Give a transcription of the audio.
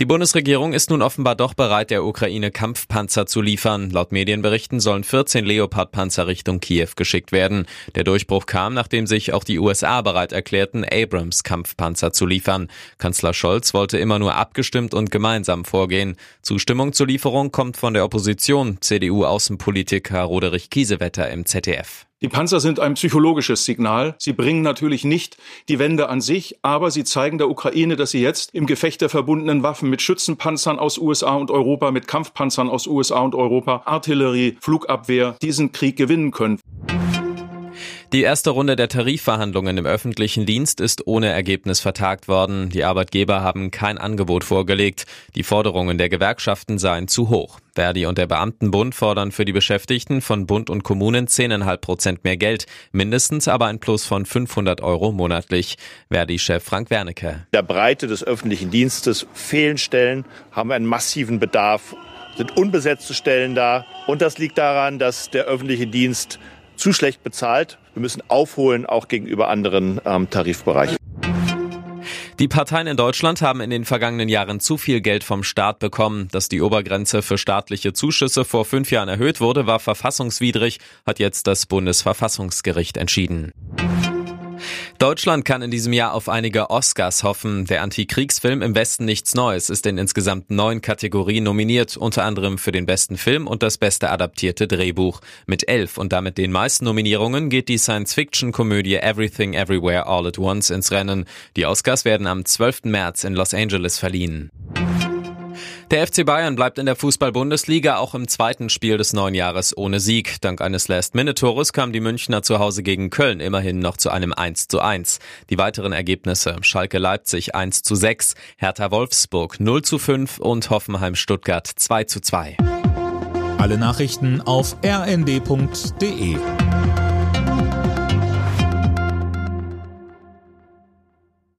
Die Bundesregierung ist nun offenbar doch bereit, der Ukraine Kampfpanzer zu liefern. Laut Medienberichten sollen 14 Leopard-Panzer Richtung Kiew geschickt werden. Der Durchbruch kam, nachdem sich auch die USA bereit erklärten, Abrams-Kampfpanzer zu liefern. Kanzler Scholz wollte immer nur abgestimmt und gemeinsam vorgehen. Zustimmung zur Lieferung kommt von der Opposition, CDU-Außenpolitiker Roderich Kiesewetter im ZDF. Die Panzer sind ein psychologisches Signal. Sie bringen natürlich nicht die Wende an sich, aber sie zeigen der Ukraine, dass sie jetzt im Gefecht der verbundenen Waffen mit Schützenpanzern aus USA und Europa, mit Kampfpanzern aus USA und Europa, Artillerie, Flugabwehr diesen Krieg gewinnen können. Die erste Runde der Tarifverhandlungen im öffentlichen Dienst ist ohne Ergebnis vertagt worden. Die Arbeitgeber haben kein Angebot vorgelegt. Die Forderungen der Gewerkschaften seien zu hoch. Verdi und der Beamtenbund fordern für die Beschäftigten von Bund und Kommunen 10,5 Prozent mehr Geld, mindestens aber ein Plus von 500 Euro monatlich. Verdi-Chef Frank Wernicke. Der Breite des öffentlichen Dienstes fehlen Stellen, haben einen massiven Bedarf, sind unbesetzte Stellen da. Und das liegt daran, dass der öffentliche Dienst zu schlecht bezahlt. Wir müssen aufholen, auch gegenüber anderen ähm, Tarifbereichen. Die Parteien in Deutschland haben in den vergangenen Jahren zu viel Geld vom Staat bekommen. Dass die Obergrenze für staatliche Zuschüsse vor fünf Jahren erhöht wurde, war verfassungswidrig, hat jetzt das Bundesverfassungsgericht entschieden. Deutschland kann in diesem Jahr auf einige Oscars hoffen. Der Antikriegsfilm Im Westen nichts Neues ist in insgesamt neun Kategorien nominiert, unter anderem für den besten Film und das beste adaptierte Drehbuch. Mit elf und damit den meisten Nominierungen geht die Science-Fiction-Komödie Everything Everywhere All at Once ins Rennen. Die Oscars werden am 12. März in Los Angeles verliehen. Der FC Bayern bleibt in der Fußball-Bundesliga auch im zweiten Spiel des neuen Jahres ohne Sieg. Dank eines Last-Minute-Tores kam die Münchner zu Hause gegen Köln immerhin noch zu einem 1 zu 1. Die weiteren Ergebnisse Schalke Leipzig 1 zu 6, Hertha Wolfsburg 0 zu 5 und Hoffenheim Stuttgart 2 zu 2. Alle Nachrichten auf rnd.de